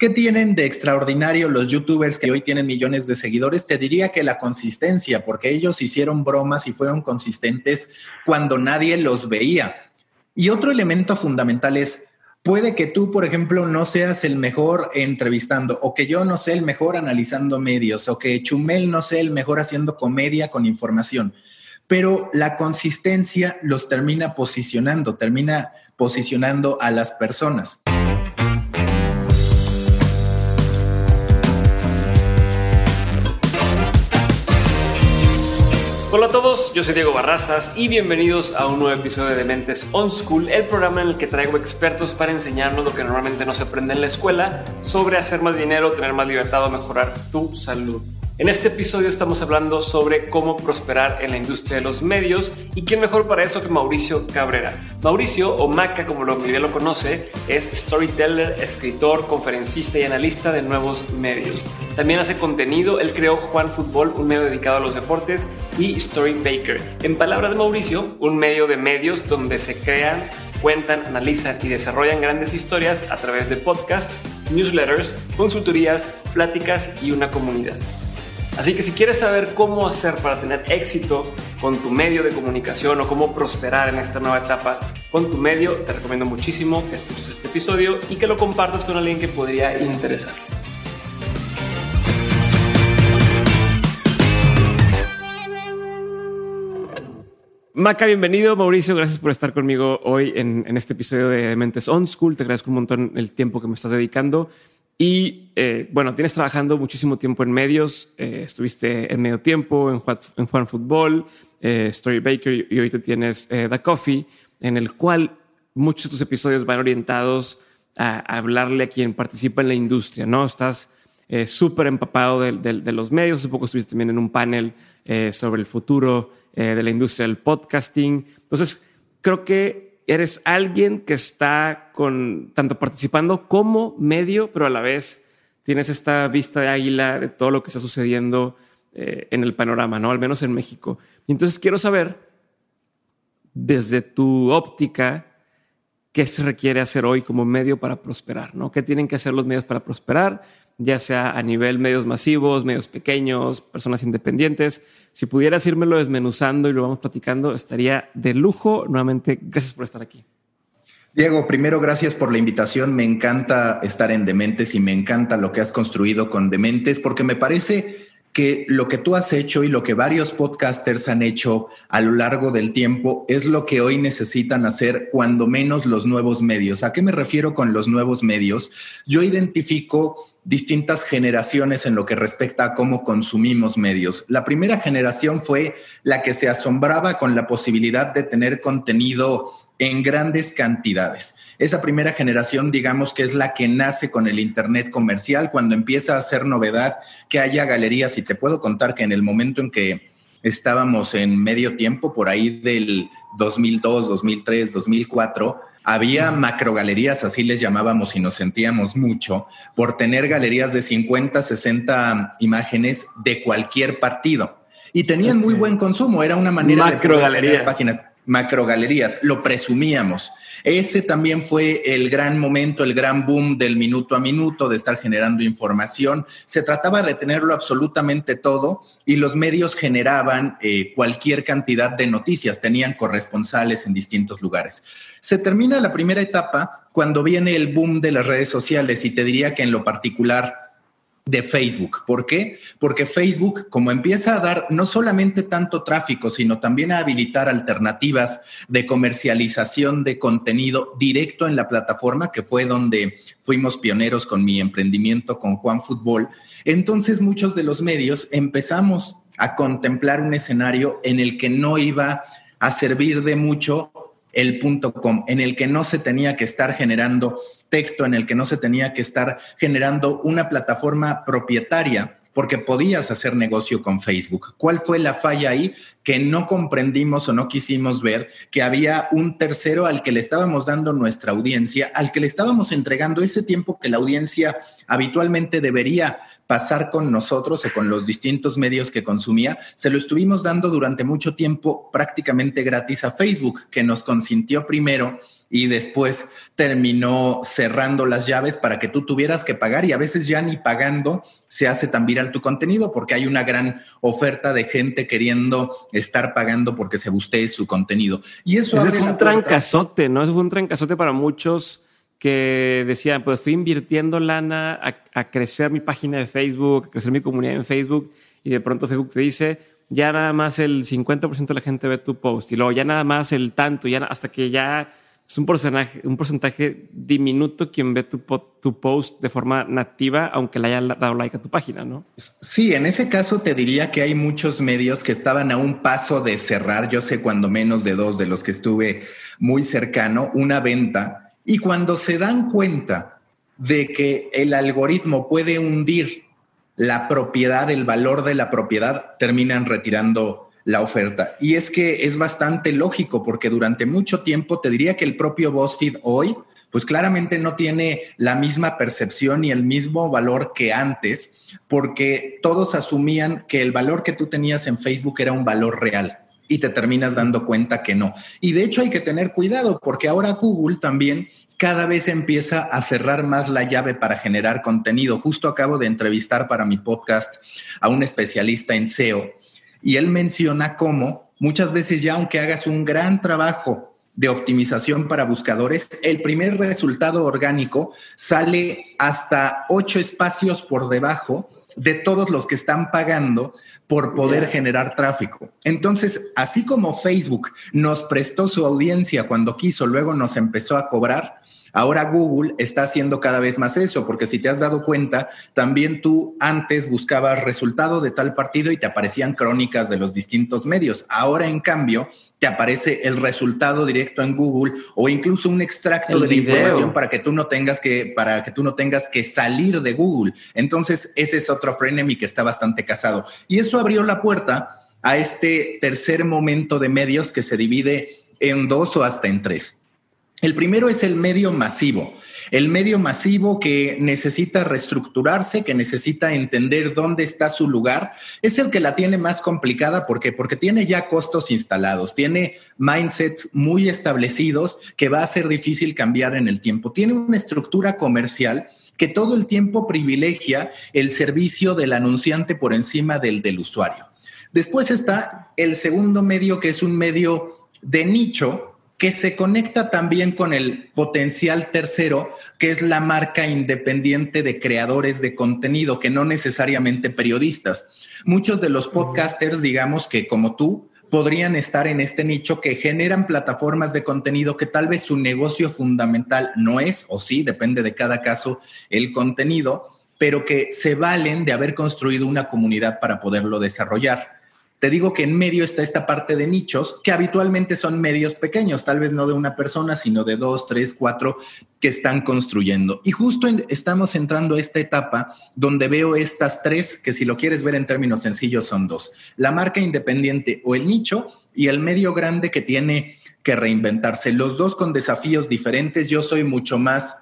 ¿Qué tienen de extraordinario los youtubers que hoy tienen millones de seguidores? Te diría que la consistencia, porque ellos hicieron bromas y fueron consistentes cuando nadie los veía. Y otro elemento fundamental es, puede que tú, por ejemplo, no seas el mejor entrevistando, o que yo no sea el mejor analizando medios, o que Chumel no sea el mejor haciendo comedia con información, pero la consistencia los termina posicionando, termina posicionando a las personas. Hola a todos, yo soy Diego Barrazas y bienvenidos a un nuevo episodio de Mentes On School, el programa en el que traigo expertos para enseñarnos lo que normalmente no se aprende en la escuela sobre hacer más dinero, tener más libertad o mejorar tu salud. En este episodio estamos hablando sobre cómo prosperar en la industria de los medios y quién mejor para eso que Mauricio Cabrera. Mauricio, o Maca como lo Miguel lo conoce, es storyteller, escritor, conferencista y analista de nuevos medios. También hace contenido, él creó Juan Fútbol, un medio dedicado a los deportes, y Story Baker. En palabras de Mauricio, un medio de medios donde se crean cuentan, analizan y desarrollan grandes historias a través de podcasts, newsletters, consultorías, pláticas y una comunidad. Así que si quieres saber cómo hacer para tener éxito con tu medio de comunicación o cómo prosperar en esta nueva etapa con tu medio, te recomiendo muchísimo que escuches este episodio y que lo compartas con alguien que podría interesar. Maca, bienvenido. Mauricio, gracias por estar conmigo hoy en, en, este episodio de Mentes On School. Te agradezco un montón el tiempo que me estás dedicando. Y eh, bueno, tienes trabajando muchísimo tiempo en medios, eh, estuviste en medio tiempo en Juan, en Juan Fútbol, eh, Story Baker y ahorita tienes The Coffee, en el cual muchos de tus episodios van orientados a, hablarle a quien participa en la industria, ¿no? Estás súper empapado de, de, los medios, hace poco estuviste también en un panel sobre el futuro de la industria del podcasting. Entonces, creo que eres alguien que está con tanto participando como medio, pero a la vez tienes esta vista de águila de todo lo que está sucediendo eh, en el panorama, ¿no? Al menos en México. Entonces quiero saber, desde tu óptica, qué se requiere hacer hoy como medio para prosperar, ¿no? ¿Qué tienen que hacer los medios para prosperar? Ya sea a nivel medios masivos, medios pequeños, personas independientes. Si pudieras irmelo desmenuzando y lo vamos platicando, estaría de lujo. Nuevamente, gracias por estar aquí. Diego, primero gracias por la invitación. Me encanta estar en Dementes y me encanta lo que has construido con Dementes porque me parece que lo que tú has hecho y lo que varios podcasters han hecho a lo largo del tiempo es lo que hoy necesitan hacer cuando menos los nuevos medios. ¿A qué me refiero con los nuevos medios? Yo identifico distintas generaciones en lo que respecta a cómo consumimos medios. La primera generación fue la que se asombraba con la posibilidad de tener contenido en grandes cantidades. Esa primera generación, digamos que es la que nace con el Internet comercial, cuando empieza a ser novedad que haya galerías. Y te puedo contar que en el momento en que estábamos en medio tiempo, por ahí del 2002, 2003, 2004, había macrogalerías, así les llamábamos y nos sentíamos mucho, por tener galerías de 50, 60 imágenes de cualquier partido. Y tenían muy buen consumo, era una manera de tener páginas macrogalerías, lo presumíamos. Ese también fue el gran momento, el gran boom del minuto a minuto, de estar generando información. Se trataba de tenerlo absolutamente todo y los medios generaban eh, cualquier cantidad de noticias, tenían corresponsales en distintos lugares. Se termina la primera etapa cuando viene el boom de las redes sociales y te diría que en lo particular de Facebook. ¿Por qué? Porque Facebook, como empieza a dar no solamente tanto tráfico, sino también a habilitar alternativas de comercialización de contenido directo en la plataforma, que fue donde fuimos pioneros con mi emprendimiento con Juan Fútbol, entonces muchos de los medios empezamos a contemplar un escenario en el que no iba a servir de mucho el punto com, en el que no se tenía que estar generando texto, en el que no se tenía que estar generando una plataforma propietaria porque podías hacer negocio con Facebook. ¿Cuál fue la falla ahí? Que no comprendimos o no quisimos ver que había un tercero al que le estábamos dando nuestra audiencia, al que le estábamos entregando ese tiempo que la audiencia habitualmente debería pasar con nosotros o con los distintos medios que consumía, se lo estuvimos dando durante mucho tiempo prácticamente gratis a Facebook, que nos consintió primero y después terminó cerrando las llaves para que tú tuvieras que pagar y a veces ya ni pagando se hace tan viral tu contenido porque hay una gran oferta de gente queriendo estar pagando porque se guste su contenido. Y eso fue un trancazote, ¿no? Eso fue un trancazote para muchos que decían, pues estoy invirtiendo lana a, crecer mi página de Facebook, a crecer mi comunidad en Facebook, y de pronto Facebook te dice, ya nada más el 50% de la gente ve tu post, y luego ya nada más el tanto, ya hasta que ya es un porcentaje, un porcentaje diminuto quien ve tu, tu post de forma nativa, aunque le haya dado like a tu página, ¿no? Sí, en ese caso te diría que hay muchos medios que estaban a un paso de cerrar, yo sé cuando menos de dos de los que estuve muy cercano, una venta y cuando se dan cuenta de que el algoritmo puede hundir la propiedad, el valor de la propiedad, terminan retirando la oferta. Y es que es bastante lógico porque durante mucho tiempo te diría que el propio BuzzFeed hoy, pues claramente no tiene la misma percepción ni el mismo valor que antes, porque todos asumían que el valor que tú tenías en Facebook era un valor real y te terminas dando cuenta que no. Y de hecho hay que tener cuidado porque ahora Google también cada vez empieza a cerrar más la llave para generar contenido. Justo acabo de entrevistar para mi podcast a un especialista en SEO y él menciona cómo muchas veces ya aunque hagas un gran trabajo de optimización para buscadores, el primer resultado orgánico sale hasta ocho espacios por debajo de todos los que están pagando por poder generar tráfico. Entonces, así como Facebook nos prestó su audiencia cuando quiso, luego nos empezó a cobrar, Ahora Google está haciendo cada vez más eso, porque si te has dado cuenta, también tú antes buscabas resultado de tal partido y te aparecían crónicas de los distintos medios. Ahora, en cambio, te aparece el resultado directo en Google o incluso un extracto de la información para que tú no tengas que para que tú no tengas que salir de Google. Entonces, ese es otro frenemy que está bastante casado. Y eso abrió la puerta a este tercer momento de medios que se divide en dos o hasta en tres. El primero es el medio masivo. El medio masivo que necesita reestructurarse, que necesita entender dónde está su lugar, es el que la tiene más complicada. ¿Por qué? Porque tiene ya costos instalados, tiene mindsets muy establecidos que va a ser difícil cambiar en el tiempo. Tiene una estructura comercial que todo el tiempo privilegia el servicio del anunciante por encima del del usuario. Después está el segundo medio, que es un medio de nicho, que se conecta también con el potencial tercero, que es la marca independiente de creadores de contenido, que no necesariamente periodistas. Muchos de los podcasters, digamos que como tú, podrían estar en este nicho que generan plataformas de contenido que tal vez su negocio fundamental no es, o sí, depende de cada caso, el contenido, pero que se valen de haber construido una comunidad para poderlo desarrollar. Te digo que en medio está esta parte de nichos que habitualmente son medios pequeños, tal vez no de una persona, sino de dos, tres, cuatro que están construyendo. Y justo estamos entrando a esta etapa donde veo estas tres, que si lo quieres ver en términos sencillos son dos. La marca independiente o el nicho y el medio grande que tiene que reinventarse. Los dos con desafíos diferentes. Yo soy mucho más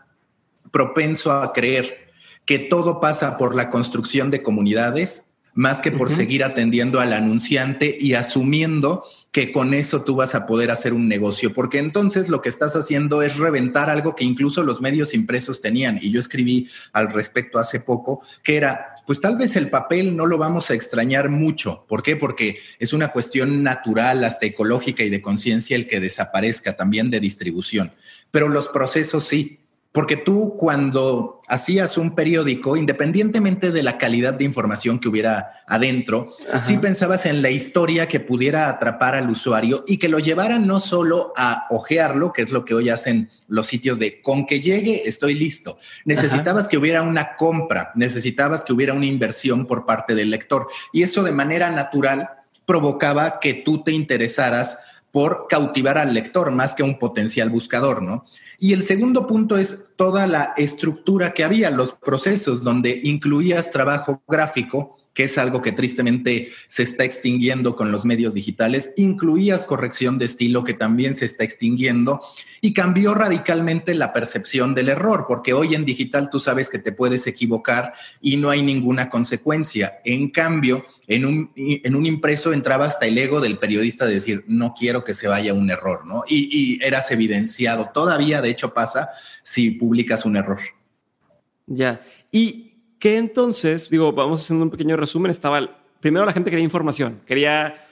propenso a creer que todo pasa por la construcción de comunidades más que por seguir atendiendo al anunciante y asumiendo que con eso tú vas a poder hacer un negocio, porque entonces lo que estás haciendo es reventar algo que incluso los medios impresos tenían. Y yo escribí al respecto hace poco, que era, pues tal vez el papel no lo vamos a extrañar mucho. ¿Por qué? Porque es una cuestión natural, hasta ecológica y de conciencia el que desaparezca también de distribución. Pero los procesos sí. Porque tú cuando hacías un periódico, independientemente de la calidad de información que hubiera adentro, sí pensabas en la historia que pudiera atrapar al usuario y que lo llevara no solo a ojearlo, que es lo que hoy hacen los sitios de con que llegue estoy listo. Necesitabas que hubiera una compra, necesitabas que hubiera una inversión por parte del lector y eso de manera natural provocaba que tú te interesaras por cautivar al lector más que un potencial buscador, ¿no? Y el segundo punto es toda la estructura que había, los procesos donde incluías trabajo gráfico, que es algo que tristemente se está extinguiendo con los medios digitales, incluías corrección de estilo que también se está extinguiendo y cambió radicalmente la percepción del error, porque hoy en digital tú sabes que te puedes equivocar y no hay ninguna consecuencia. En cambio, en un, en un impreso entraba hasta el ego del periodista de decir, no quiero que se vaya un error, ¿no? Y, y eras evidenciado. Todavía, de hecho, pasa si publicas un error. Ya. ¿Y qué entonces? Digo, vamos haciendo un pequeño resumen. Estaba, primero la gente quería información, quería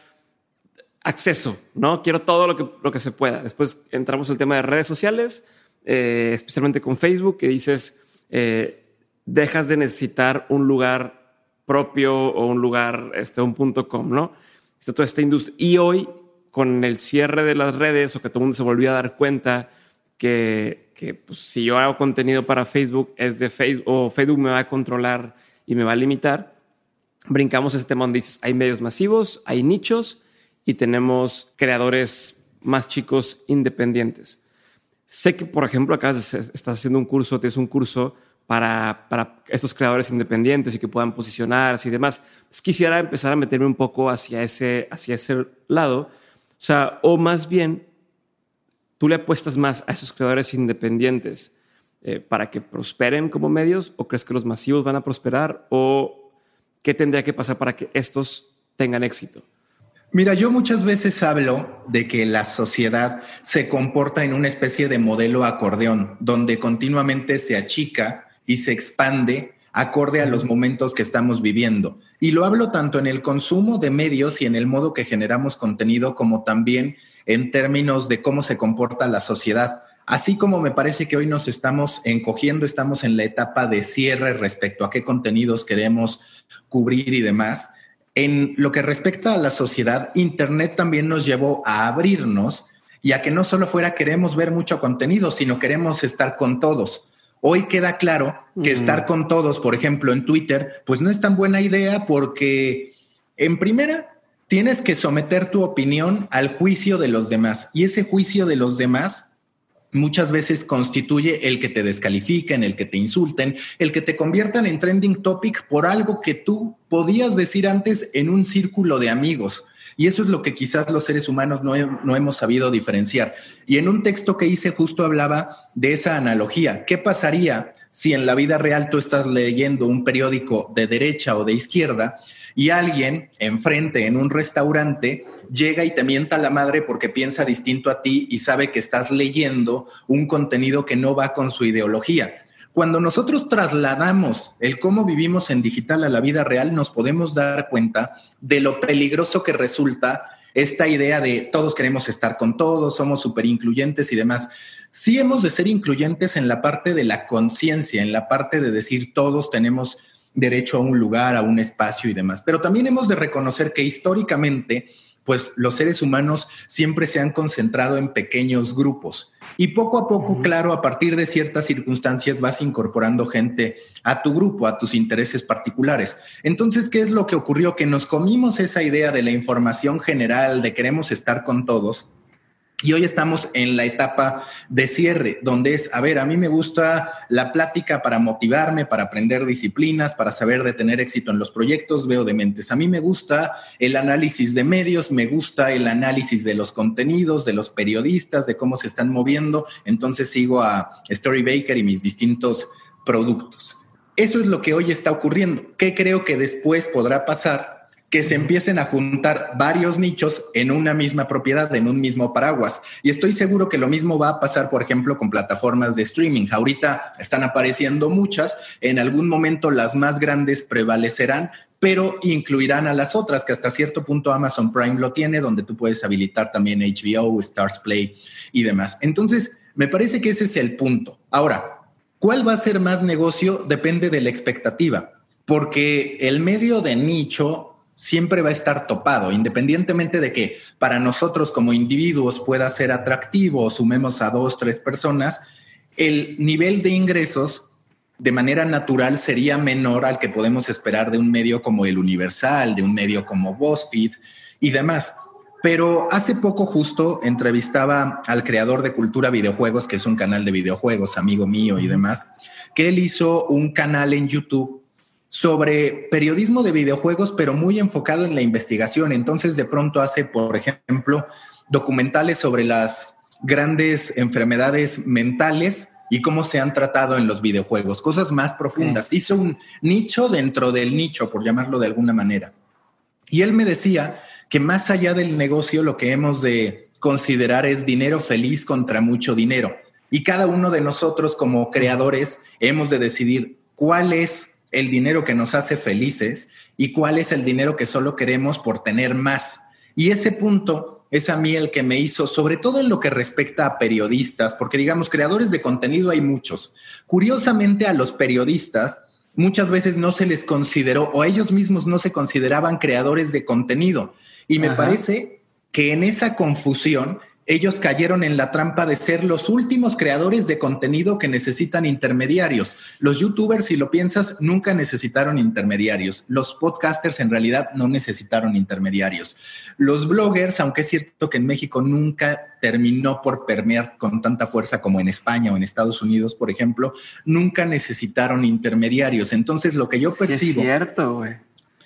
acceso, ¿no? Quiero todo lo que, lo que se pueda. Después entramos el tema de redes sociales, eh, especialmente con Facebook, que dices, eh, dejas de necesitar un lugar propio o un lugar, este, un punto com, ¿no? Está toda esta industria. Y hoy, con el cierre de las redes o que todo el mundo se volvió a dar cuenta que, que pues, si yo hago contenido para Facebook es de Facebook o Facebook me va a controlar y me va a limitar, brincamos ese tema donde dices, hay medios masivos, hay nichos y tenemos creadores más chicos independientes. Sé que, por ejemplo, acá estás haciendo un curso, tienes un curso para, para estos creadores independientes y que puedan posicionarse y demás. quisiera empezar a meterme un poco hacia ese, hacia ese lado. O sea, o más bien, tú le apuestas más a esos creadores independientes eh, para que prosperen como medios o crees que los masivos van a prosperar o qué tendría que pasar para que estos tengan éxito? Mira, yo muchas veces hablo de que la sociedad se comporta en una especie de modelo acordeón, donde continuamente se achica y se expande acorde a los momentos que estamos viviendo. Y lo hablo tanto en el consumo de medios y en el modo que generamos contenido, como también en términos de cómo se comporta la sociedad. Así como me parece que hoy nos estamos encogiendo, estamos en la etapa de cierre respecto a qué contenidos queremos cubrir y demás en lo que respecta a la sociedad, Internet también nos llevó a abrirnos y a que no solo fuera queremos ver mucho contenido, sino queremos estar con todos. Hoy queda claro que estar con todos, por ejemplo, en Twitter, pues no es tan buena idea porque, en primera, tienes que someter tu opinión al juicio de los demás y ese juicio de los demás muchas veces constituye el que te descalifiquen, el que te insulten, el que te conviertan en trending topic por algo que tú podías decir antes en un círculo de amigos. Y eso es lo que quizás los seres humanos no, no, hemos sabido diferenciar. Y en un texto que hice justo hablaba de esa analogía. ¿Qué pasaría si en la vida real tú estás leyendo un periódico de derecha o de izquierda y alguien enfrente en un restaurante llega y te mienta la madre porque piensa distinto a ti y sabe que estás leyendo un contenido que no va con su ideología. Cuando nosotros trasladamos el cómo vivimos en digital a la vida real, nos podemos dar cuenta de lo peligroso que resulta esta idea de todos queremos estar con todos, somos súper incluyentes y demás. Sí hemos de ser incluyentes en la parte de la conciencia, en la parte de decir todos tenemos derecho a un lugar, a un espacio y demás. Pero también hemos de reconocer que históricamente, pues los seres humanos siempre se han concentrado en pequeños grupos y poco a poco, claro, a partir de ciertas circunstancias vas incorporando gente a tu grupo, a tus intereses particulares. Entonces, ¿qué es lo que ocurrió? Que nos comimos esa idea de la información general, de queremos estar con todos y hoy estamos en la etapa de cierre, donde es, a ver, a mí me gusta la plática para motivarme, para aprender disciplinas, para saber de tener éxito en los proyectos, veo de mentes. A mí me gusta el análisis de medios, me gusta el análisis de los contenidos, de los periodistas, de cómo se están moviendo. Entonces sigo a Story Baker y mis distintos productos. Eso es lo que hoy está ocurriendo. ¿Qué creo que después podrá pasar? Que se empiecen a juntar varios nichos en una misma propiedad, en un mismo paraguas. Y estoy seguro que lo mismo va a pasar, por ejemplo, con plataformas de streaming. Ahorita están apareciendo muchas, en algún momento las más grandes prevalecerán, pero incluirán a las otras, que hasta cierto punto Amazon Prime lo tiene, donde tú puedes habilitar también HBO, Stars Play y demás. Entonces, me parece que ese es el punto. Ahora, ¿cuál va a ser más negocio? Depende de la expectativa, porque el medio de nicho siempre va a estar topado, independientemente de que para nosotros como individuos pueda ser atractivo, sumemos a dos, tres personas, el nivel de ingresos de manera natural sería menor al que podemos esperar de un medio como el Universal, de un medio como BuzzFeed y demás. Pero hace poco justo entrevistaba al creador de Cultura Videojuegos, que es un canal de videojuegos, amigo mío y demás, que él hizo un canal en YouTube sobre periodismo de videojuegos, pero muy enfocado en la investigación. Entonces, de pronto hace, por ejemplo, documentales sobre las grandes enfermedades mentales y cómo se han tratado en los videojuegos, cosas más profundas. Hizo un nicho dentro del nicho, por llamarlo de alguna manera. Y él me decía que más allá del negocio, lo que hemos de considerar es dinero feliz contra mucho dinero. Y cada uno de nosotros como creadores hemos de decidir cuál es el dinero que nos hace felices y cuál es el dinero que solo queremos por tener más. Y ese punto es a mí el que me hizo, sobre todo en lo que respecta a periodistas, porque digamos, creadores de contenido hay muchos. Curiosamente a los periodistas muchas veces no se les consideró o ellos mismos no se consideraban creadores de contenido. Y me parece que en esa confusión ellos cayeron en la trampa de ser los últimos creadores de contenido que necesitan intermediarios. Los youtubers, si lo piensas, nunca necesitaron intermediarios. Los podcasters en realidad no necesitaron intermediarios. Los bloggers, aunque es cierto que en México nunca terminó por permear con tanta fuerza como en España o en Estados Unidos, por ejemplo, nunca necesitaron intermediarios. Entonces, lo que yo percibo... es cierto, güey.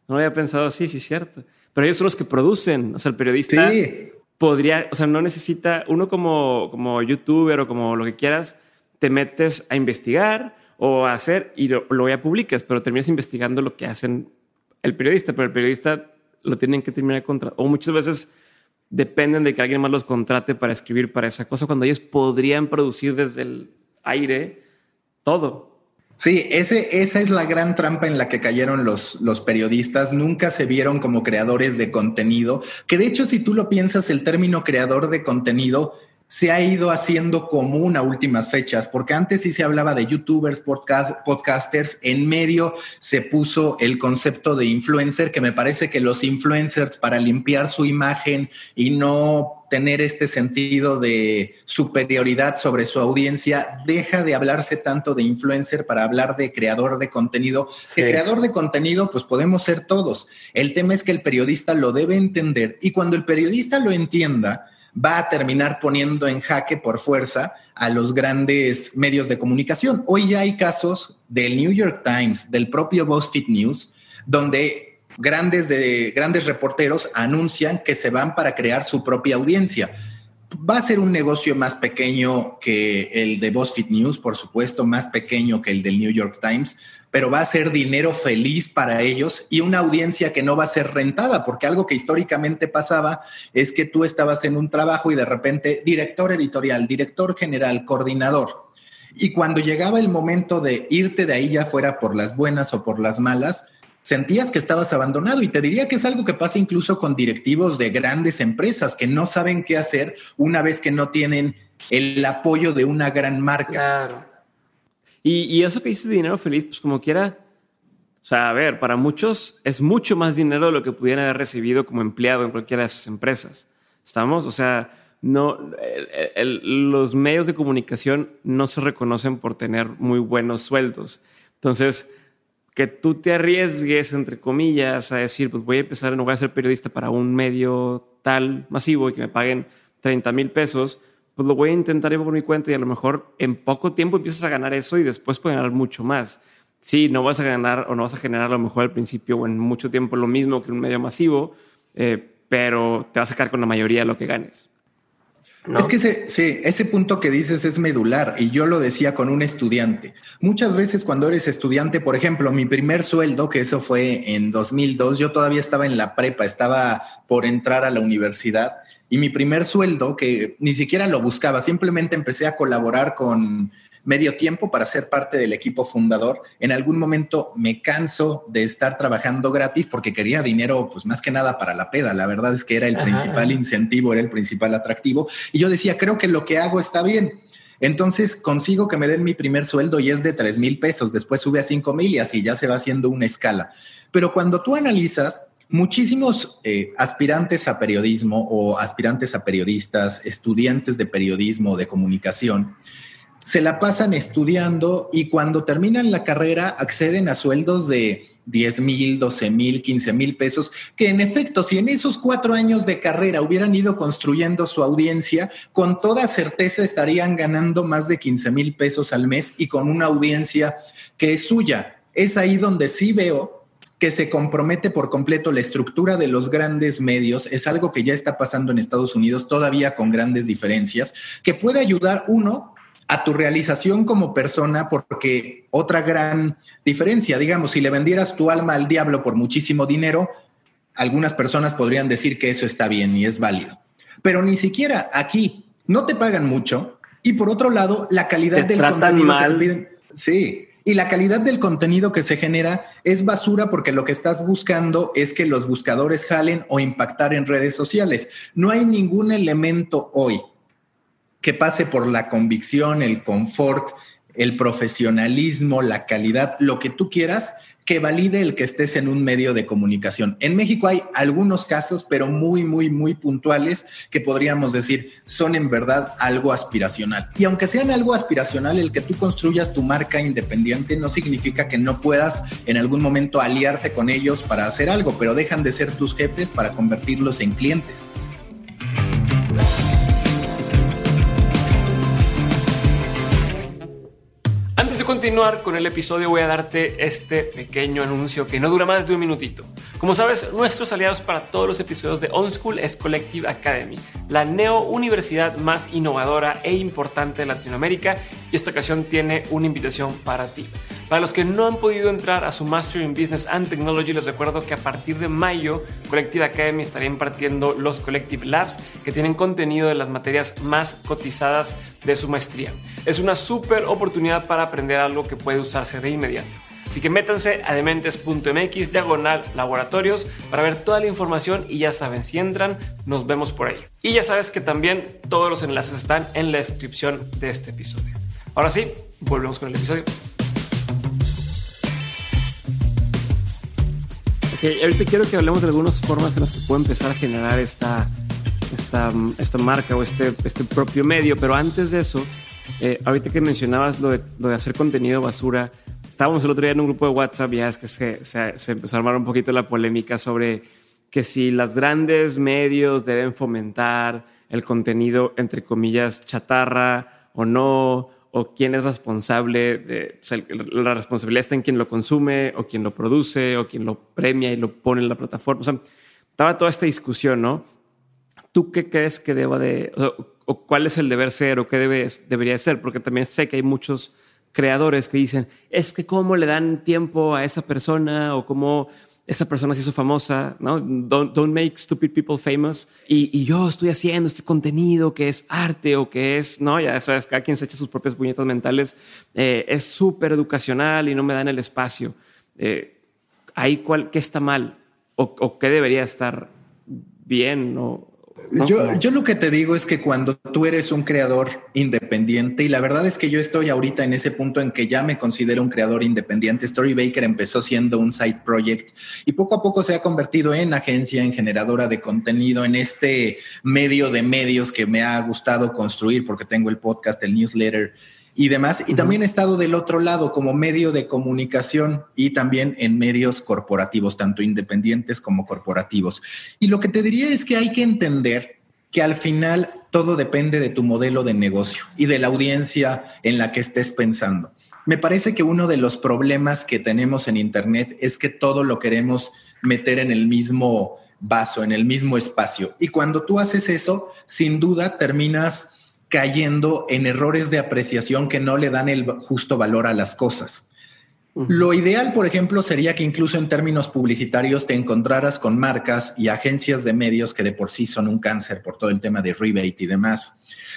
No había pensado así, sí es cierto. Pero ellos son los que producen, o sea, el periodista... Sí podría, o sea, no necesita, uno como, como youtuber o como lo que quieras, te metes a investigar o a hacer y lo, lo ya publicas, pero terminas investigando lo que hacen el periodista, pero el periodista lo tienen que terminar contra, o muchas veces dependen de que alguien más los contrate para escribir para esa cosa, cuando ellos podrían producir desde el aire todo. Sí, ese, esa es la gran trampa en la que cayeron los, los periodistas. Nunca se vieron como creadores de contenido, que de hecho si tú lo piensas, el término creador de contenido se ha ido haciendo común a últimas fechas, porque antes sí se hablaba de youtubers, podcasters, en medio se puso el concepto de influencer, que me parece que los influencers para limpiar su imagen y no tener este sentido de superioridad sobre su audiencia, deja de hablarse tanto de influencer para hablar de creador de contenido, que creador de contenido pues podemos ser todos. El tema es que el periodista lo debe entender y cuando el periodista lo entienda, va a terminar poniendo en jaque por fuerza a los grandes medios de comunicación. Hoy ya hay casos del New York Times, del propio BuzzFeed News, donde grandes, de, grandes reporteros anuncian que se van para crear su propia audiencia. Va a ser un negocio más pequeño que el de BuzzFeed News, por supuesto, más pequeño que el del New York Times, pero va a ser dinero feliz para ellos y una audiencia que no va a ser rentada, porque algo que históricamente pasaba es que tú estabas en un trabajo y de repente director editorial, director general, coordinador. Y cuando llegaba el momento de irte de ahí ya fuera por las buenas o por las malas, sentías que estabas abandonado y te diría que es algo que pasa incluso con directivos de grandes empresas que no saben qué hacer una vez que no tienen el apoyo de una gran marca. Claro. Y, eso que dices de dinero feliz, pues como quiera, o sea, a ver, para muchos es mucho más dinero de lo que pudieran haber recibido como empleado en cualquiera de esas empresas. ¿Estamos? O sea, no, los medios de comunicación no se reconocen por tener muy buenos sueldos. Entonces, que tú te arriesgues, entre comillas, a decir, pues voy a empezar, no voy a ser periodista para un medio tal masivo y que me paguen 30 mil pesos, pues lo voy a intentar por mi cuenta y a lo mejor en poco tiempo empiezas a ganar eso y después puedes ganar mucho más. Sí, no vas a ganar o no vas a generar a lo mejor al principio o en mucho tiempo lo mismo que un medio masivo, eh, pero te vas a sacar con la mayoría de lo que ganes. Es que ese, sí, ese punto que dices es medular y yo lo decía con un estudiante. Muchas veces cuando eres estudiante, por ejemplo, mi primer sueldo, que eso fue en 2002, yo todavía estaba en la prepa, estaba por entrar a la universidad y mi primer sueldo, que ni siquiera lo buscaba, simplemente empecé a colaborar con medio tiempo para ser parte del equipo fundador. En algún momento me canso de estar trabajando gratis porque quería dinero, pues más que nada para la peda. La verdad es que era el principal incentivo, era el principal atractivo. Y yo decía, creo que lo que hago está bien. Entonces consigo que me den mi primer sueldo y es de tres mil pesos. Después sube a cinco mil y así ya se va haciendo una escala. Pero cuando tú analizas Muchísimos eh, aspirantes a periodismo o aspirantes a periodistas, estudiantes de periodismo o de comunicación, se la pasan estudiando y cuando terminan la carrera acceden a sueldos de 10 mil, 12 mil, 15 mil pesos, que en efecto, si en esos cuatro años de carrera hubieran ido construyendo su audiencia, con toda certeza estarían ganando más de 15 mil pesos al mes y con una audiencia que es suya. Es ahí donde sí veo que se compromete por completo la estructura de los grandes medios, es algo que ya está pasando en Estados Unidos, todavía con grandes diferencias, que puede ayudar uno a tu realización como persona, porque otra gran diferencia, digamos, si le vendieras tu alma al diablo por muchísimo dinero, algunas personas podrían decir que eso está bien y es válido. Pero ni siquiera aquí no te pagan mucho y por otro lado, la calidad del contenido que te piden. Sí, y la calidad del contenido que se genera es basura porque lo que estás buscando es que los buscadores jalen o impactar en redes sociales. No hay ningún elemento hoy que pase por la convicción, el confort, el profesionalismo, la calidad, lo que tú quieras, que valide el que estés en un medio de comunicación. En México hay algunos casos, pero muy, muy, muy puntuales, que podríamos decir son en verdad algo aspiracional. Y aunque sean algo aspiracional, el que tú construyas tu marca independiente no significa que no puedas en algún momento aliarte con ellos para hacer algo, pero dejan de ser tus jefes para convertirlos en clientes. Continuar con el episodio voy a darte este pequeño anuncio que no dura más de un minutito. Como sabes, nuestros aliados para todos los episodios de On School es Collective Academy, la neo universidad más innovadora e importante de Latinoamérica y esta ocasión tiene una invitación para ti. Para los que no han podido entrar a su Master in Business and Technology, les recuerdo que a partir de mayo, Collective Academy estaría impartiendo los Collective Labs, que tienen contenido de las materias más cotizadas de su maestría. Es una súper oportunidad para aprender algo que puede usarse de inmediato. Así que métanse a dementes.mx diagonal laboratorios para ver toda la información y ya saben, si entran, nos vemos por ahí. Y ya sabes que también todos los enlaces están en la descripción de este episodio. Ahora sí, volvemos con el episodio. ahorita quiero que hablemos de algunas formas en las que puedo empezar a generar esta, esta, esta marca o este, este propio medio, pero antes de eso, eh, ahorita que mencionabas lo de, hacer contenido basura, estábamos el otro día en un grupo de WhatsApp, ya es que se, se, se empezó a armar un poquito la polémica sobre que si las grandes medios deben fomentar el contenido, entre comillas, chatarra o no, o quién es responsable de, la responsabilidad está en quien lo consume o quien lo produce o quien lo premia y lo pone en la plataforma. O sea, estaba toda esta discusión, ¿no? ¿Tú qué crees que deba de, o, cuál es el deber ser o qué debe, debería ser? Porque también sé que hay muchos creadores que dicen, es que cómo le dan tiempo a esa persona o cómo esa persona se hizo famosa, ¿no? Don't, make stupid people famous. Y, yo estoy haciendo este contenido que es arte o que es, ¿no? Ya sabes, cada quien se echa sus propias puñetas mentales. Eh, es súper educacional y no me dan el espacio. Eh, ¿Ahí cuál, qué está mal? O, ¿O, qué debería estar bien? O, yo, yo, lo que te digo es que cuando tú eres un creador independiente, y la verdad es que yo estoy ahorita en ese punto en que ya me considero un creador independiente, Storybaker empezó siendo un side project y poco a poco se ha convertido en agencia, en generadora de contenido, en este medio de medios que me ha gustado construir porque tengo el podcast, el newsletter y demás. Y también he estado del otro lado como medio de comunicación y también en medios corporativos, tanto independientes como corporativos. Y lo que te diría es que hay que entender que al final todo depende de tu modelo de negocio y de la audiencia en la que estés pensando. Me parece que uno de los problemas que tenemos en Internet es que todo lo queremos meter en el mismo vaso, en el mismo espacio. Y cuando tú haces eso, sin duda terminas cayendo en errores de apreciación que no le dan el justo valor a las cosas. Lo ideal, por ejemplo, sería que incluso en términos publicitarios te encontraras con marcas y agencias de medios que de por sí son un cáncer por todo el tema de rebate y demás,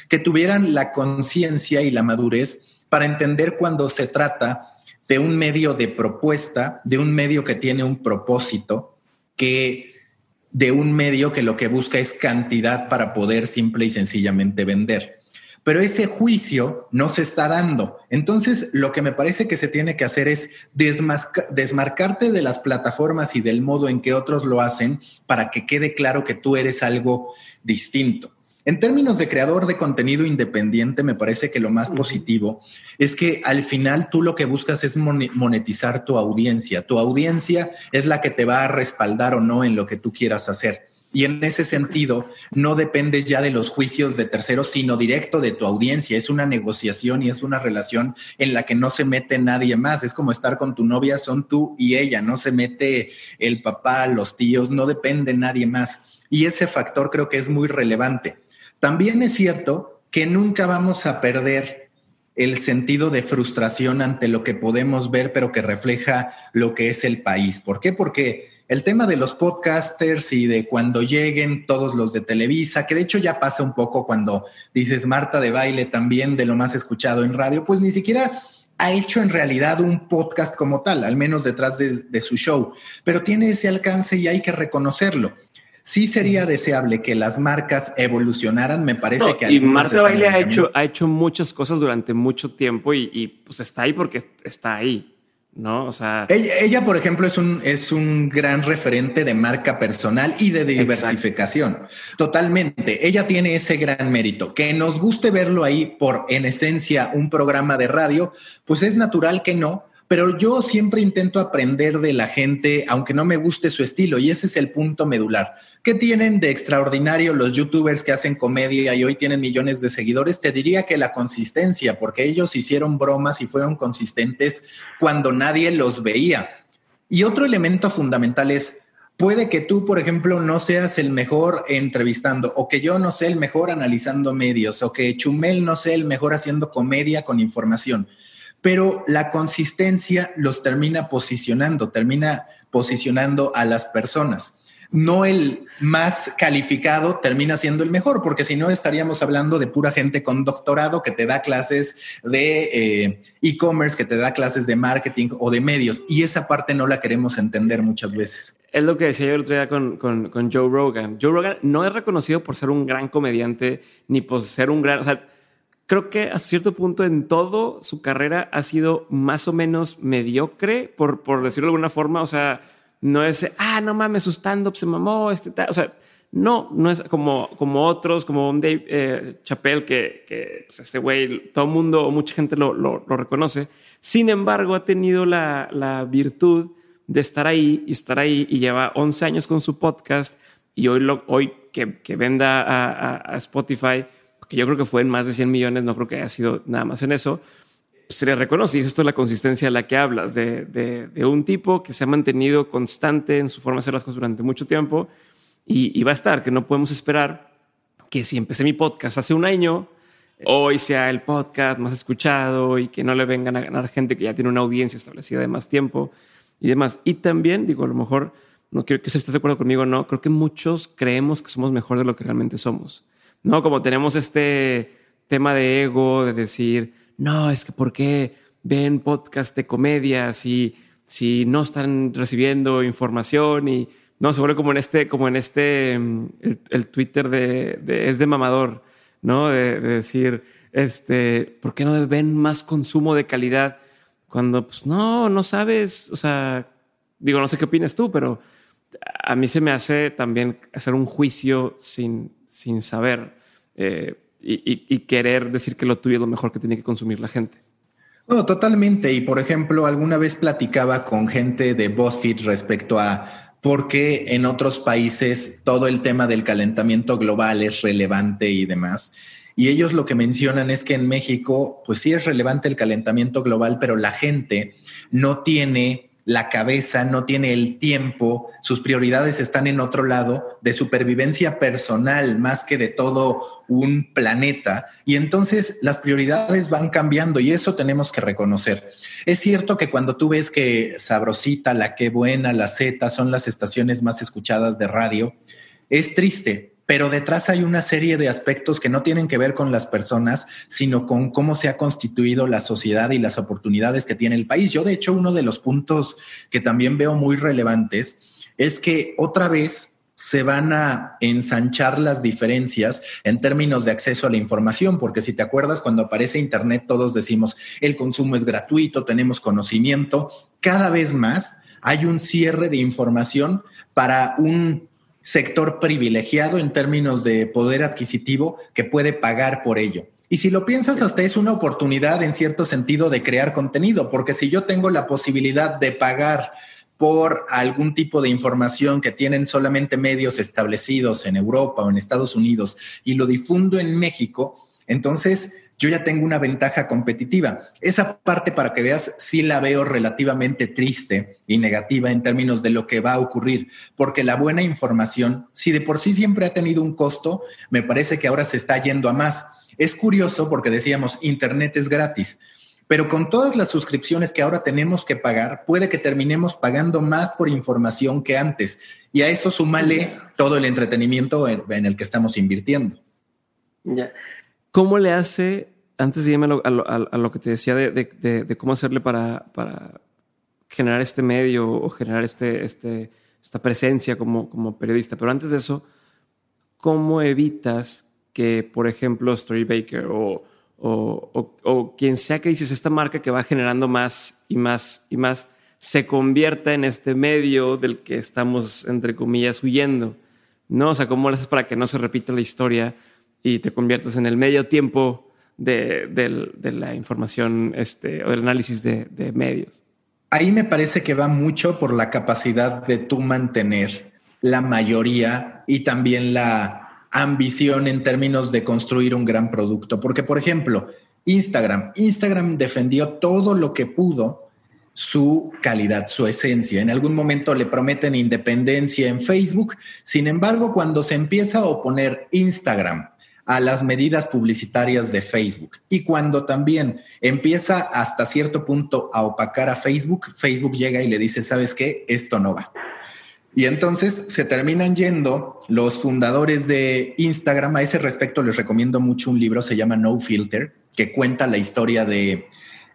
que tuvieran la conciencia y la madurez para entender cuando se trata de un medio de propuesta, de un medio que tiene un propósito, que de un medio que lo que busca es cantidad para poder simple y sencillamente vender pero ese juicio no se está dando. Entonces, lo que me parece que se tiene que hacer es desmarcarte de las plataformas y del modo en que otros lo hacen para que quede claro que tú eres algo distinto. En términos de creador de contenido independiente, me parece que lo más positivo es que al final tú lo que buscas es monetizar tu audiencia. Tu audiencia es la que te va a respaldar o no en lo que tú quieras hacer. Y en ese sentido, no dependes ya de los juicios de terceros, sino directo de tu audiencia. Es una negociación y es una relación en la que no se mete nadie más. Es como estar con tu novia, son tú y ella. No se mete el papá, los tíos, no depende nadie más. Y ese factor creo que es muy relevante. También es cierto que nunca vamos a perder el sentido de frustración ante lo que podemos ver, pero que refleja lo que es el país. ¿Por qué? Porque el tema de los podcasters y de cuando lleguen todos los de Televisa, que de hecho ya pasa un poco cuando dices Marta de baile también de lo más escuchado en radio, pues ni siquiera ha hecho en realidad un podcast como tal, al menos detrás de, su show, pero tiene ese alcance y hay que reconocerlo. Sí sería deseable que las marcas evolucionaran, me parece que... Y Marta de Baile ha hecho, ha hecho muchas cosas durante mucho tiempo y, y pues está ahí porque está ahí. ¿No? O sea. Ella, por ejemplo, es un, es un gran referente de marca personal y de diversificación. Totalmente. Ella tiene ese gran mérito. Que nos guste verlo ahí por, en esencia, un programa de radio, pues es natural que no, pero yo siempre intento aprender de la gente, aunque no me guste su estilo, y ese es el punto medular. ¿Qué tienen de extraordinario los youtubers que hacen comedia y hoy tienen millones de seguidores? Te diría que la consistencia, porque ellos hicieron bromas y fueron consistentes cuando nadie los veía. Y otro elemento fundamental es, puede que tú, por ejemplo, no seas el mejor entrevistando, o que yo no sea el mejor analizando medios, o que Chumel no sea el mejor haciendo comedia con información pero la consistencia los termina posicionando, termina posicionando a las personas. No el más calificado termina siendo el mejor, porque si no estaríamos hablando de pura gente con doctorado que te da clases de eh, e-commerce, que te da clases de marketing o de medios, y esa parte no la queremos entender muchas veces. Es lo que decía yo el otro día con, con, con Joe Rogan. Joe Rogan no es reconocido por ser un gran comediante, ni por ser un gran... creo que a cierto punto en todo su carrera ha sido más o menos mediocre, por, por decirlo de alguna forma. O sea, no es, ah, no mames, su stand-up se mamó, este tal. O sea, no, no es como, como otros, como un Dave eh, Chappelle, que, que pues este güey, todo mundo o mucha gente lo, lo, lo, reconoce. Sin embargo, ha tenido la, la virtud de estar ahí y estar ahí y lleva 11 años con su podcast y hoy, lo, hoy que, que venda a, a, a Spotify que yo creo que fue en más de 100 millones, no creo que haya sido nada más en eso, se le reconoce. Y esto es la consistencia de la que hablas, de, de, un tipo que se ha mantenido constante en su forma de hacer las cosas durante mucho tiempo y, y va a estar, que no podemos esperar que si empecé mi podcast hace un año, hoy sea el podcast más escuchado y que no le vengan a ganar gente que ya tiene una audiencia establecida de más tiempo y demás. Y también, digo, a lo mejor, no quiero que usted esté de acuerdo conmigo, no, creo que muchos creemos que somos mejor de lo que realmente somos. ¿No? Como tenemos este tema de ego, de decir, no, es que ¿por qué ven podcast de comedia si, si no están recibiendo información? Y no, se vuelve como en este, como en este, mm, el, Twitter de, es de mamador, ¿no? De, decir, este, ¿por qué no ven más consumo de calidad? Cuando, pues, no, no sabes, o sea, digo, no sé qué opinas tú, pero a mí se me hace también hacer un juicio sin, sin saber eh, y, querer decir que lo tuyo es lo mejor que tiene que consumir la gente. No, totalmente. Y por ejemplo, alguna vez platicaba con gente de BuzzFeed respecto a por qué en otros países todo el tema del calentamiento global es relevante y demás. Y ellos lo que mencionan es que en México, pues sí es relevante el calentamiento global, pero la gente no tiene la cabeza, no tiene el tiempo, sus prioridades están en otro lado, de supervivencia personal más que de todo un planeta. Y entonces las prioridades van cambiando y eso tenemos que reconocer. Es cierto que cuando tú ves que Sabrosita, La Qué Buena, La Z son las estaciones más escuchadas de radio, es triste pero detrás hay una serie de aspectos que no tienen que ver con las personas, sino con cómo se ha constituido la sociedad y las oportunidades que tiene el país. Yo, de hecho, uno de los puntos que también veo muy relevantes es que otra vez se van a ensanchar las diferencias en términos de acceso a la información, porque si te acuerdas, cuando aparece Internet, todos decimos, el consumo es gratuito, tenemos conocimiento, cada vez más hay un cierre de información para un sector privilegiado en términos de poder adquisitivo que puede pagar por ello. Y si lo piensas, hasta es una oportunidad en cierto sentido de crear contenido, porque si yo tengo la posibilidad de pagar por algún tipo de información que tienen solamente medios establecidos en Europa o en Estados Unidos y lo difundo en México, entonces yo ya tengo una ventaja competitiva. Esa parte, para que veas, sí la veo relativamente triste y negativa en términos de lo que va a ocurrir, porque la buena información, si de por sí siempre ha tenido un costo, me parece que ahora se está yendo a más. Es curioso porque decíamos, Internet es gratis, pero con todas las suscripciones que ahora tenemos que pagar, puede que terminemos pagando más por información que antes. Y a eso súmale todo el entretenimiento en, el que estamos invirtiendo. Ya. ¿Cómo le hace, antes de irme a lo, que te decía de, cómo hacerle para, generar este medio o generar este, este, esta presencia como, periodista, pero antes de eso, ¿cómo evitas que, por ejemplo, Storybaker o, o, o, quien sea que dices esta marca que va generando más y más y más, se convierta en este medio del que estamos, entre comillas, huyendo? ¿No? O sea, ¿cómo lo haces para que no se repita la historia? Y te conviertes en el medio tiempo de, la información este, o del análisis de, medios. Ahí me parece que va mucho por la capacidad de tú mantener la mayoría y también la ambición en términos de construir un gran producto. Porque, por ejemplo, Instagram, Instagram defendió todo lo que pudo su calidad, su esencia. En algún momento le prometen independencia en Facebook. Sin embargo, cuando se empieza a oponer Instagram a las medidas publicitarias de Facebook. Y cuando también empieza hasta cierto punto a opacar a Facebook, Facebook llega y le dice, ¿sabes qué? Esto no va. Y entonces se terminan yendo los fundadores de Instagram. A ese respecto les recomiendo mucho un libro, se llama No Filter, que cuenta la historia de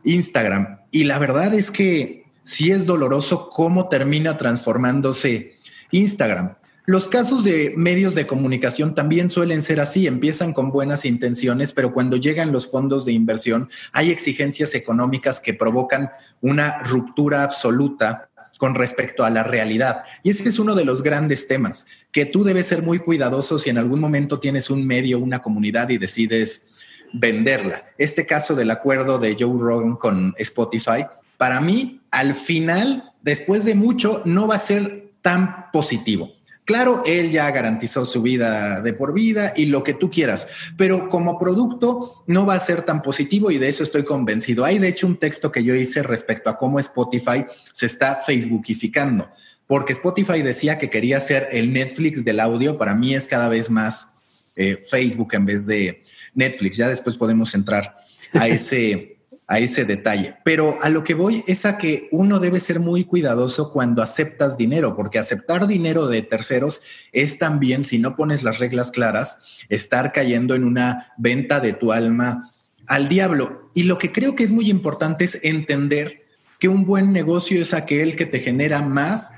Instagram. Y la verdad es que sí es doloroso cómo termina transformándose Instagram. Los casos de medios de comunicación también suelen ser así, empiezan con buenas intenciones, pero cuando llegan los fondos de inversión hay exigencias económicas que provocan una ruptura absoluta con respecto a la realidad. Y ese es uno de los grandes temas, que tú debes ser muy cuidadoso si en algún momento tienes un medio, una comunidad y decides venderla. Este caso del acuerdo de Joe Rogan con Spotify, para mí, al final, después de mucho, no va a ser tan positivo Claro, él ya garantizó su vida de por vida y lo que tú quieras, pero como producto no va a ser tan positivo y de eso estoy convencido. Hay de hecho un texto que yo hice respecto a cómo Spotify se está facebookificando, porque Spotify decía que quería ser el Netflix del audio, para mí es cada vez más eh, Facebook en vez de Netflix. Ya después podemos entrar a ese a ese detalle. Pero a lo que voy es a que uno debe ser muy cuidadoso cuando aceptas dinero, porque aceptar dinero de terceros es también, si no pones las reglas claras, estar cayendo en una venta de tu alma al diablo. Y lo que creo que es muy importante es entender que un buen negocio es aquel que te genera más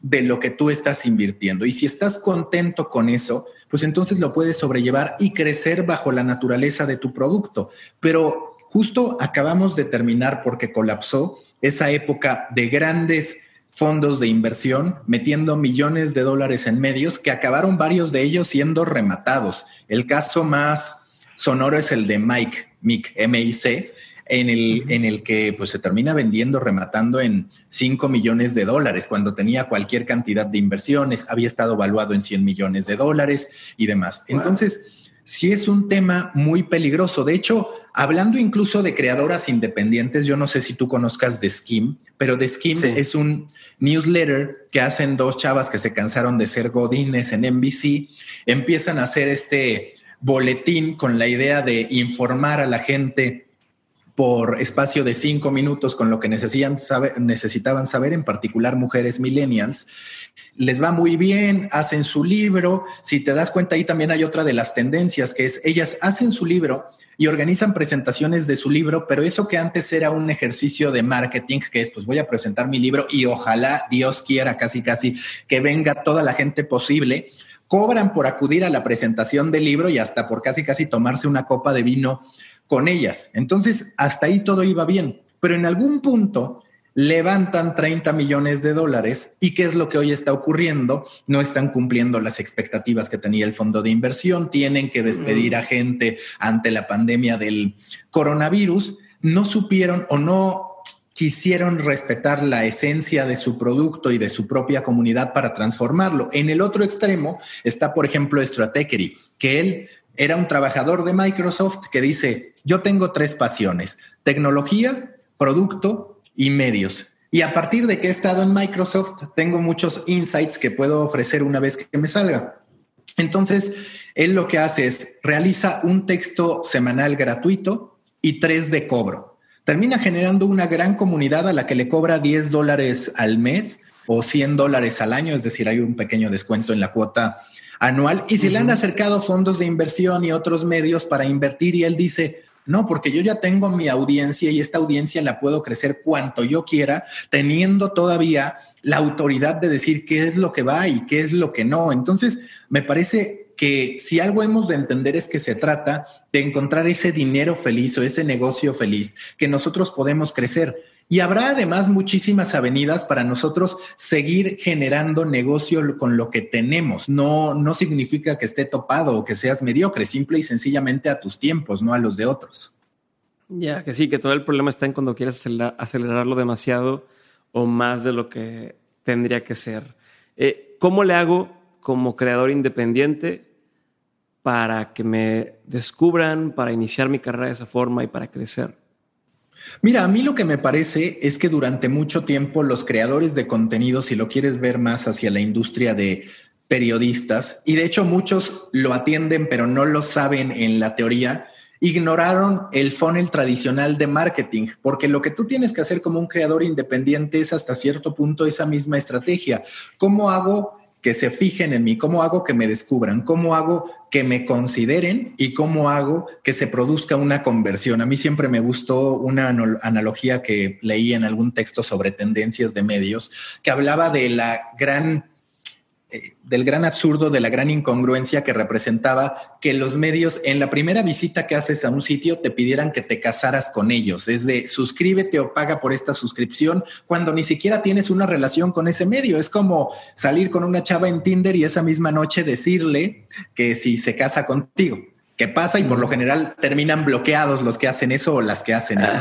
de lo que tú estás invirtiendo. Y si estás contento con eso, pues entonces lo puedes sobrellevar y crecer bajo la naturaleza de tu producto. Pero Justo acabamos de terminar porque colapsó esa época de grandes fondos de inversión metiendo millones de dólares en medios que acabaron varios de ellos siendo rematados. El caso más sonoro es el de Mike, Mic, M-I-C, en el, en el que pues, se termina vendiendo, rematando en 5 millones de dólares, cuando tenía cualquier cantidad de inversiones, había estado valuado en 100 millones de dólares y demás. Entonces, sí es un tema muy peligroso. De hecho, hablando incluso de creadoras independientes, yo no sé si tú conozcas The Skim, pero The Skim es un newsletter que hacen dos chavas que se cansaron de ser godines en NBC, empiezan a hacer este boletín con la idea de informar a la gente por espacio de cinco minutos con lo que necesitaban saber, necesitaban saber, en particular mujeres millennials. Les va muy bien, hacen su libro. Si te das cuenta, ahí también hay otra de las tendencias, que es ellas hacen su libro y organizan presentaciones de su libro, pero eso que antes era un ejercicio de marketing, que es, pues voy a presentar mi libro y ojalá Dios quiera casi, casi que venga toda la gente posible, cobran por acudir a la presentación del libro y hasta por casi, casi tomarse una copa de vino con ellas. Entonces, hasta ahí todo iba bien, pero en algún punto levantan 30 millones de dólares y qué es lo que hoy está ocurriendo? No están cumpliendo las expectativas que tenía el fondo de inversión, tienen que despedir a gente ante la pandemia del coronavirus, no supieron o no quisieron respetar la esencia de su producto y de su propia comunidad para transformarlo. En el otro extremo está, por ejemplo, Stratechery, que él era un trabajador de Microsoft que dice, yo tengo tres pasiones, tecnología, producto y medios. Y a partir de que he estado en Microsoft, tengo muchos insights que puedo ofrecer una vez que me salga. Entonces, él lo que hace es realiza un texto semanal gratuito y tres de cobro. Termina generando una gran comunidad a la que le cobra 10 dólares al mes o 100 dólares al año, es decir, hay un pequeño descuento en la cuota anual. Y se le han acercado fondos de inversión y otros medios para invertir y él dice, no, porque yo ya tengo mi audiencia y esta audiencia la puedo crecer cuanto yo quiera, teniendo todavía la autoridad de decir qué es lo que va y qué es lo que no. Entonces, me parece que si algo hemos de entender es que se trata de encontrar ese dinero feliz o ese negocio feliz que nosotros podemos crecer. Y habrá además muchísimas avenidas para nosotros seguir generando negocio con lo que tenemos. No, no significa que esté topado o que seas mediocre, simple y sencillamente a tus tiempos, no a los de otros. Ya, que sí, que todo el problema está en cuando quieres acelerarlo demasiado o más de lo que tendría que ser. Eh, ¿Cómo le hago como creador independiente para que me descubran, para iniciar mi carrera de esa forma y para crecer? Mira, a mí lo que me parece es que durante mucho tiempo los creadores de contenido, si lo quieres ver más hacia la industria de periodistas, y de hecho muchos lo atienden pero no lo saben en la teoría, ignoraron el funnel tradicional de marketing, porque lo que tú tienes que hacer como un creador independiente es hasta cierto punto esa misma estrategia. ¿Cómo hago que se fijen en mí? ¿Cómo hago que me descubran? ¿Cómo hago que me consideren? ¿Y cómo hago que se produzca una conversión? A mí siempre me gustó una analogía que leí en algún texto sobre tendencias de medios, que hablaba de la gran eh, del gran absurdo, de la gran incongruencia que representaba que los medios en la primera visita que haces a un sitio te pidieran que te casaras con ellos. Es de suscríbete o paga por esta suscripción cuando ni siquiera tienes una relación con ese medio. Es como salir con una chava en Tinder y esa misma noche decirle que si se casa contigo. ¿Qué pasa? Y por lo general terminan bloqueados los que hacen eso o las que hacen eso.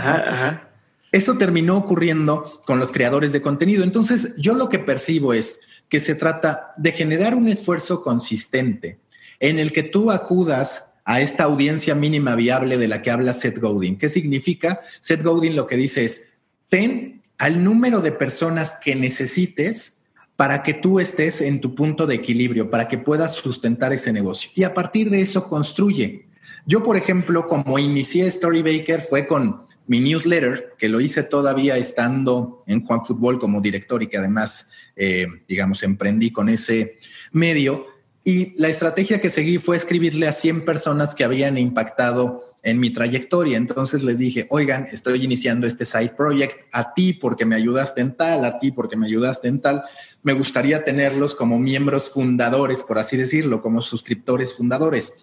Eso terminó ocurriendo con los creadores de contenido. Entonces, yo lo que percibo es que se trata de generar un esfuerzo consistente en el que tú acudas a esta audiencia mínima viable de la que habla Seth Godin. ¿Qué significa? Seth Godin lo que dice es, ten al número de personas que necesites para que tú estés en tu punto de equilibrio, para que puedas sustentar ese negocio. Y a partir de eso construye. Yo, por ejemplo, como inicié Storybaker fue con mi newsletter, que lo hice todavía estando en Juan Fútbol como director y que además eh, digamos, emprendí con ese medio. Y la estrategia que seguí fue escribirle a 100 personas que habían impactado en mi trayectoria. Entonces les dije, oigan, estoy iniciando este side project a ti porque me ayudaste en tal, a ti porque me ayudaste en tal. Me gustaría tenerlos como miembros fundadores, por así decirlo, como suscriptores fundadores.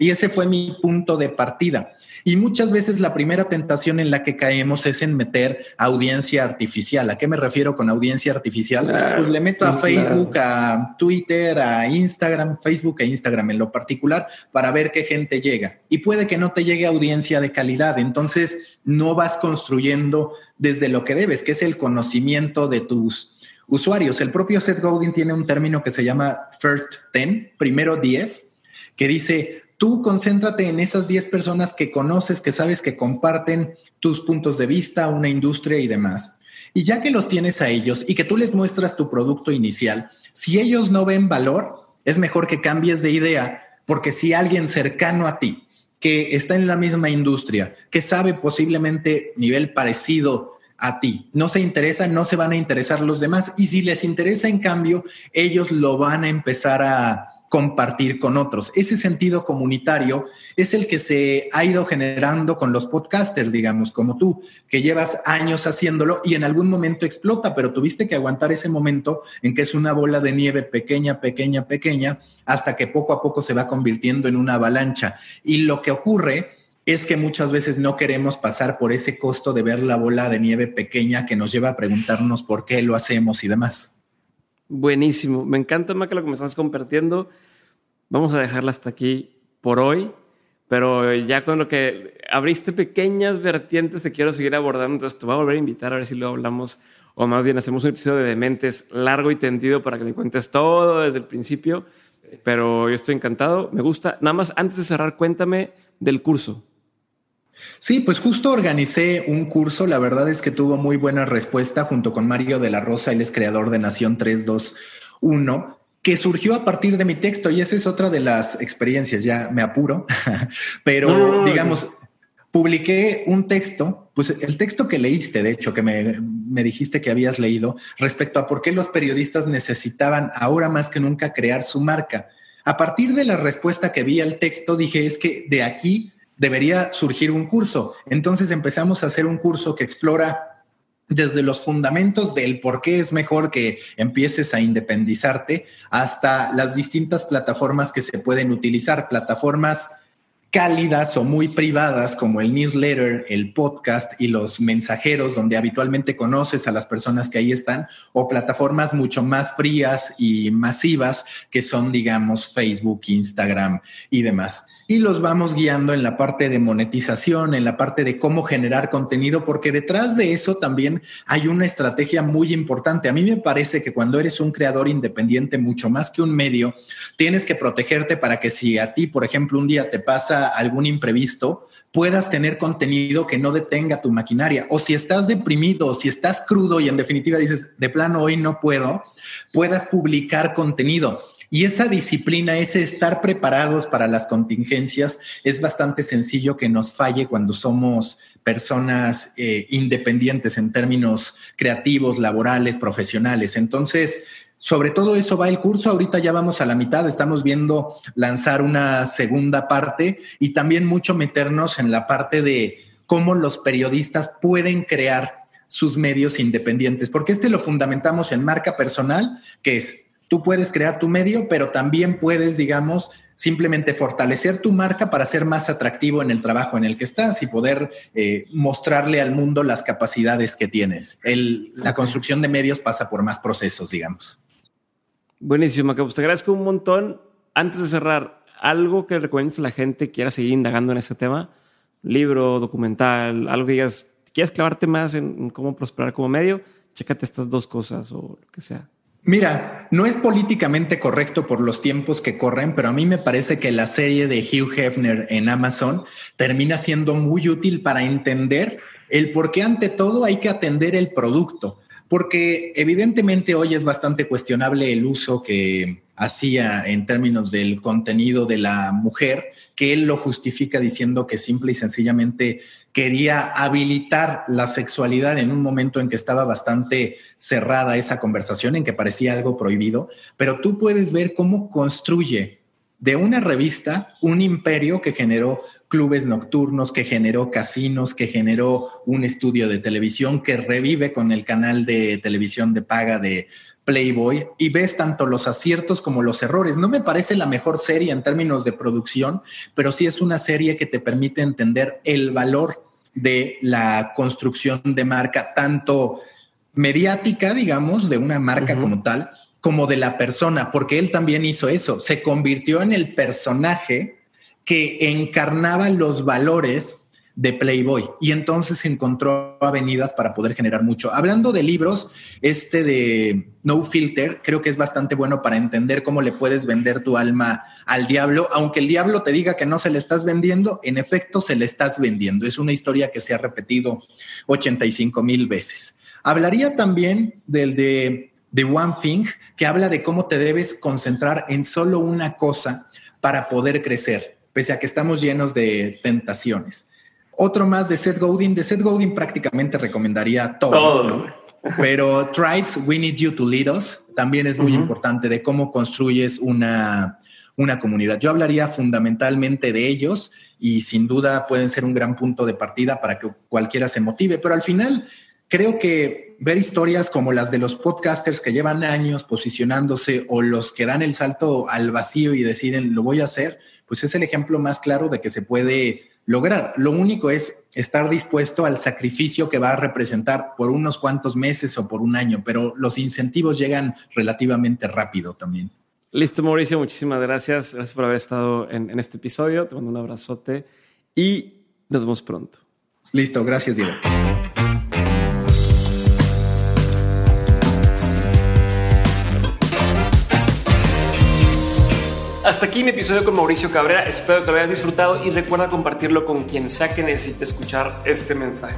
Y ese fue mi punto de partida. Y muchas veces la primera tentación en la que caemos es en meter audiencia artificial. ¿A qué me refiero con audiencia artificial? pues le meto a Facebook, a Twitter, a Instagram, Facebook e Instagram en lo particular, para ver qué gente llega. Y puede que no te llegue audiencia de calidad. Entonces no vas construyendo desde lo que debes, que es el conocimiento de tus usuarios. El propio Seth Godin tiene un término que se llama First Ten, primero 10, que dice, Tú concéntrate en esas 10 personas que conoces, que sabes que comparten tus puntos de vista, una industria y demás. Y ya que los tienes a ellos y que tú les muestras tu producto inicial, si ellos no ven valor, es mejor que cambies de idea, porque si alguien cercano a ti, que está en la misma industria, que sabe posiblemente nivel parecido a ti. No se interesa, no se van a interesar los demás. Y si les interesa, en cambio, ellos lo van a empezar a, compartir con otros. Ese sentido comunitario es el que se ha ido generando con los podcasters, digamos, como tú, que llevas años haciéndolo y en algún momento explota, pero tuviste que aguantar ese momento en que es una bola de nieve pequeña, pequeña, pequeña, hasta que poco a poco se va convirtiendo en una avalancha. Y lo que ocurre es que muchas veces no queremos pasar por ese costo de ver la bola de nieve pequeña que nos lleva a preguntarnos por qué lo hacemos y demás. Buenísimo. Me encanta, Maca, lo que me estás compartiendo. Vamos a dejarla hasta aquí por hoy. pero ya con lo que abriste pequeñas vertientes te quiero seguir abordando, entonces te voy a volver a invitar a ver si lo hablamos o más bien hacemos un episodio de Dementes largo y tendido para que me cuentes todo desde el principio, pero yo estoy encantado, me gusta. Nada más antes de cerrar, cuéntame del curso. Sí, pues justo organicé un curso, la verdad es que tuvo muy buena respuesta junto con Mario de la Rosa, él es creador de Nación 321 que surgió a partir de mi texto y esa es otra de las experiencias, ya me apuro, pero digamos, publiqué un texto, pues el texto que leíste, de hecho, que me, me, dijiste que habías leído, respecto a por qué los periodistas necesitaban ahora más que nunca crear su marca. A partir de la respuesta que vi al texto, dije, es que de aquí debería surgir un curso. Entonces empezamos a hacer un curso que explora desde los fundamentos del por qué es mejor que empieces a independizarte hasta las distintas plataformas que se pueden utilizar, plataformas cálidas o muy privadas como el newsletter, el podcast y los mensajeros donde habitualmente conoces a las personas que ahí están o plataformas mucho más frías y masivas que son digamos Facebook, Instagram y demás y los vamos guiando en la parte de monetización, en la parte de cómo generar contenido, porque detrás de eso también hay una estrategia muy importante. A mí me parece que cuando eres un creador independiente, mucho más que un medio, tienes que protegerte para que si a ti, por ejemplo, un día te pasa algún imprevisto, puedas tener contenido que no detenga tu maquinaria. O si estás deprimido, si estás crudo y en definitiva dices, de plano hoy no puedo, puedas publicar contenido. Y esa disciplina, ese estar preparados para las contingencias, es bastante sencillo que nos falle cuando somos personas eh, independientes en términos creativos, laborales, profesionales. Entonces, sobre todo eso va el curso. Ahorita ya vamos a la mitad, estamos viendo lanzar una segunda parte y también mucho meternos en la parte de cómo los periodistas pueden crear sus medios independientes, porque este lo fundamentamos en marca personal, que es Tú puedes crear tu medio, pero también puedes, digamos, simplemente fortalecer tu marca para ser más atractivo en el trabajo en el que estás y poder eh, mostrarle al mundo las capacidades que tienes. la construcción de medios pasa por más procesos, digamos. Buenísimo, que te agradezco un montón. Antes de cerrar, algo que recomiendes a la gente que quiera seguir indagando en ese tema, libro, documental, algo que digas, quieres clavarte más en cómo prosperar como medio, chécate estas dos cosas o lo que sea. Mira, no es políticamente correcto por los tiempos que corren, pero a mí me parece que la serie de Hugh Hefner en Amazon termina siendo muy útil para entender el por qué ante todo hay que atender el producto, porque evidentemente hoy es bastante cuestionable el uso que hacía en términos del contenido de la mujer, que él lo justifica diciendo que simple y sencillamente quería habilitar la sexualidad en un momento en que estaba bastante cerrada esa conversación, en que parecía algo prohibido, pero tú puedes ver cómo construye de una revista un imperio que generó clubes nocturnos, que generó casinos, que generó un estudio de televisión, que revive con el canal de televisión de paga de Playboy y ves tanto los aciertos como los errores. No me parece la mejor serie en términos de producción, pero sí es una serie que te permite entender el valor de la construcción de marca, tanto mediática, digamos, de una marca como tal, como de la persona, porque él también hizo eso, se convirtió en el personaje que encarnaba los valores de Playboy y entonces encontró avenidas para poder generar mucho. Hablando de libros, este de No Filter creo que es bastante bueno para entender cómo le puedes vender tu alma al diablo, aunque el diablo te diga que no se le estás vendiendo, en efecto se le estás vendiendo. Es una historia que se ha repetido 85 mil veces. Hablaría también del de One Thing, que habla de cómo te debes concentrar en solo una cosa para poder crecer, pese a que estamos llenos de tentaciones. Otro más de Seth Godin. De Seth Godin prácticamente recomendaría todos, ¿no? Pero Tribes, We Need You to Lead Us, también es muy importante de cómo construyes una, una comunidad. Yo hablaría fundamentalmente de ellos y sin duda pueden ser un gran punto de partida para que cualquiera se motive, pero al final creo que ver historias como las de los podcasters que llevan años posicionándose o los que dan el salto al vacío y deciden lo voy a hacer, pues es el ejemplo más claro de que se puede lograr. Lo único es estar dispuesto al sacrificio que va a representar por unos cuantos meses o por un año, pero los incentivos llegan relativamente rápido también. Listo, Mauricio, muchísimas gracias. Gracias por haber estado en, en este episodio. Te mando un abrazote y nos vemos pronto. Listo, gracias, Diego. Hasta aquí mi episodio con Mauricio Cabrera. Espero que lo hayas disfrutado y recuerda compartirlo con quien sea que necesite escuchar este mensaje.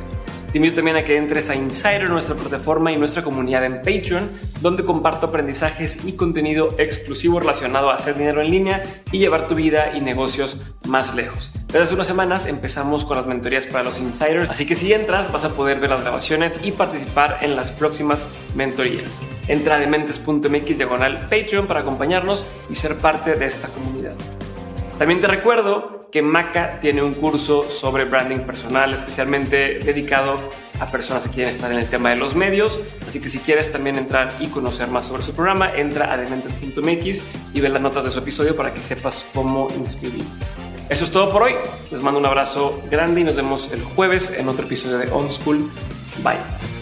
Te invito también a que entres a Insider, nuestra plataforma y nuestra comunidad en Patreon, donde comparto aprendizajes y contenido exclusivo relacionado a hacer dinero en línea y llevar tu vida y negocios más lejos. Desde hace unas semanas empezamos con las mentorías para los insiders, así que si entras vas a poder ver las grabaciones y participar en las próximas mentorías. Entra a dementes.mx diagonal Patreon para acompañarnos y ser parte de esta comunidad. También te recuerdo que Maca tiene un curso sobre branding personal especialmente dedicado a personas que quieren estar en el tema de los medios. Así que si quieres también entrar y conocer más sobre su programa, entra a dementes.mx y ve las notas de su episodio para que sepas cómo inscribir. Eso es todo por hoy. Les mando un abrazo grande y nos vemos el jueves en otro episodio de On School. Bye.